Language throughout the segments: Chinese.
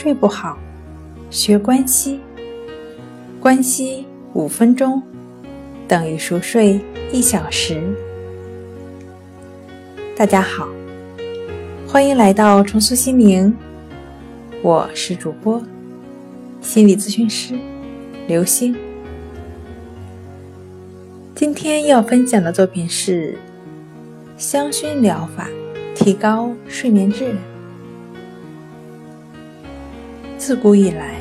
睡不好，学关息。关息五分钟等于熟睡一小时。大家好，欢迎来到重塑心灵，我是主播心理咨询师刘星。今天要分享的作品是香薰疗法，提高睡眠质量。自古以来，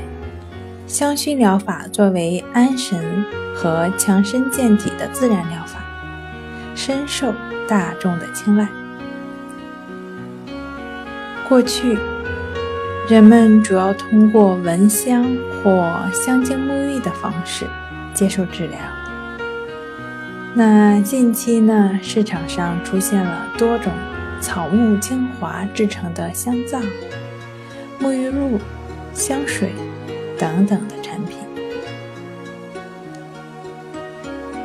香薰疗法作为安神和强身健体的自然疗法，深受大众的青睐。过去，人们主要通过闻香或香精沐浴的方式接受治疗。那近期呢，市场上出现了多种草木精华制成的香皂、沐浴露。香水等等的产品，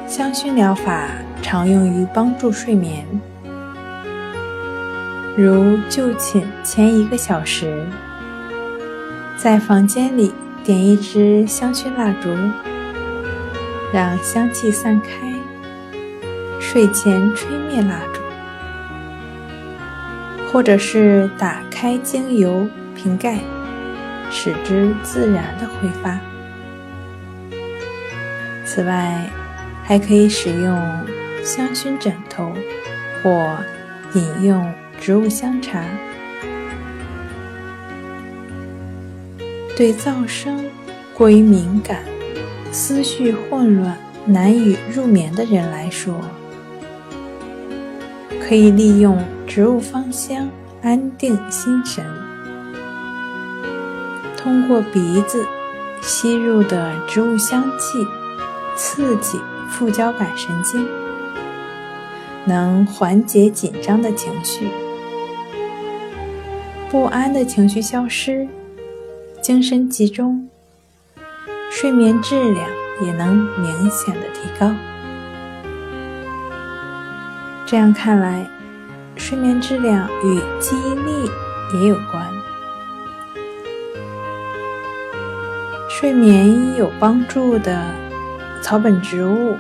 香薰疗法常用于帮助睡眠，如就寝前一个小时，在房间里点一支香薰蜡烛，让香气散开，睡前吹灭蜡烛，或者是打开精油瓶盖。使之自然的挥发。此外，还可以使用香薰枕头或饮用植物香茶。对噪声过于敏感、思绪混乱、难以入眠的人来说，可以利用植物芳香安定心神。通过鼻子吸入的植物香气，刺激副交感神经，能缓解紧张的情绪、不安的情绪消失，精神集中，睡眠质量也能明显的提高。这样看来，睡眠质量与记忆力也有关。睡眠有帮助的草本植物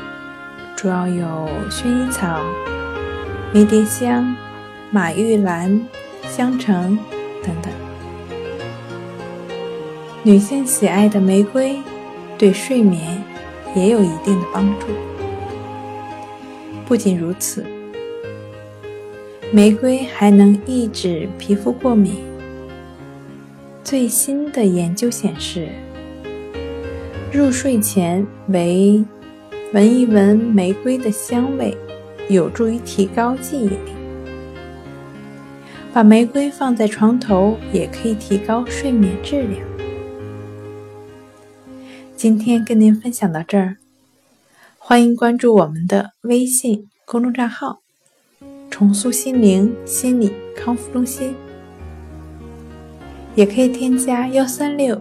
主要有薰衣草、迷迭香、马玉兰、香橙等等。女性喜爱的玫瑰对睡眠也有一定的帮助。不仅如此，玫瑰还能抑制皮肤过敏。最新的研究显示。入睡前为闻一闻玫瑰的香味，有助于提高记忆力。把玫瑰放在床头也可以提高睡眠质量。今天跟您分享到这儿，欢迎关注我们的微信公众账号“重塑心灵心理康复中心”，也可以添加幺三六。